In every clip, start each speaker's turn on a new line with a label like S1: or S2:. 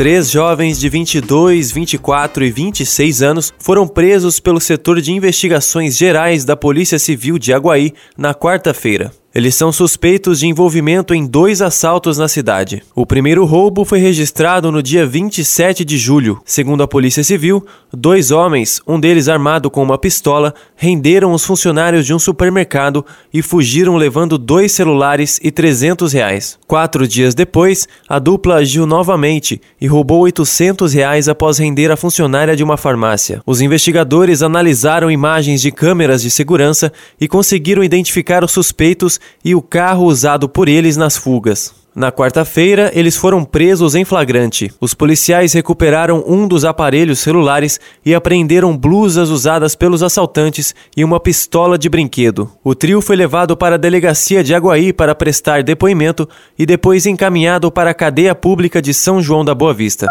S1: Três jovens de 22, 24 e 26 anos foram presos pelo setor de investigações gerais da Polícia Civil de Aguaí na quarta-feira. Eles são suspeitos de envolvimento em dois assaltos na cidade. O primeiro roubo foi registrado no dia 27 de julho. Segundo a Polícia Civil, dois homens, um deles armado com uma pistola, renderam os funcionários de um supermercado e fugiram levando dois celulares e 300 reais. Quatro dias depois, a dupla agiu novamente e roubou 800 reais após render a funcionária de uma farmácia. Os investigadores analisaram imagens de câmeras de segurança e conseguiram identificar os suspeitos e o carro usado por eles nas fugas. Na quarta-feira, eles foram presos em flagrante. Os policiais recuperaram um dos aparelhos celulares e apreenderam blusas usadas pelos assaltantes e uma pistola de brinquedo. O trio foi levado para a delegacia de Aguaí para prestar depoimento e depois encaminhado para a cadeia pública de São João da Boa Vista.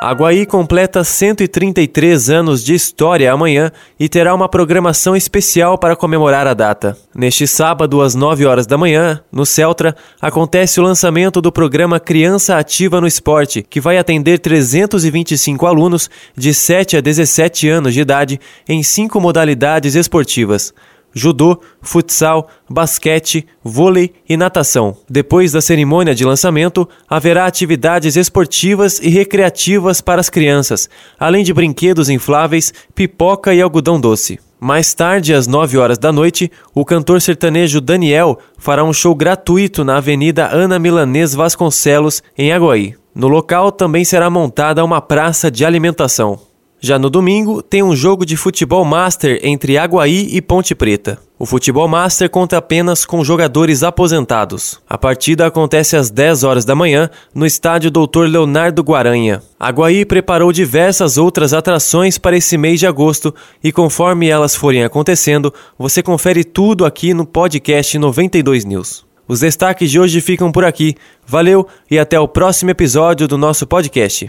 S1: Aguaí completa 133 anos de história amanhã e terá uma programação especial para comemorar a data. Neste sábado, às 9 horas da manhã, no Celtra, acontece o lançamento do programa Criança Ativa no Esporte, que vai atender 325 alunos de 7 a 17 anos de idade em cinco modalidades esportivas judô, futsal, basquete, vôlei e natação. Depois da cerimônia de lançamento, haverá atividades esportivas e recreativas para as crianças, além de brinquedos infláveis, pipoca e algodão doce. Mais tarde, às 9 horas da noite, o cantor sertanejo Daniel fará um show gratuito na Avenida Ana Milanês Vasconcelos, em Aguaí. No local também será montada uma praça de alimentação. Já no domingo, tem um jogo de futebol master entre Aguaí e Ponte Preta. O futebol master conta apenas com jogadores aposentados. A partida acontece às 10 horas da manhã no estádio Dr. Leonardo Guaranha. Aguaí preparou diversas outras atrações para esse mês de agosto e conforme elas forem acontecendo, você confere tudo aqui no podcast 92 News. Os destaques de hoje ficam por aqui. Valeu e até o próximo episódio do nosso podcast.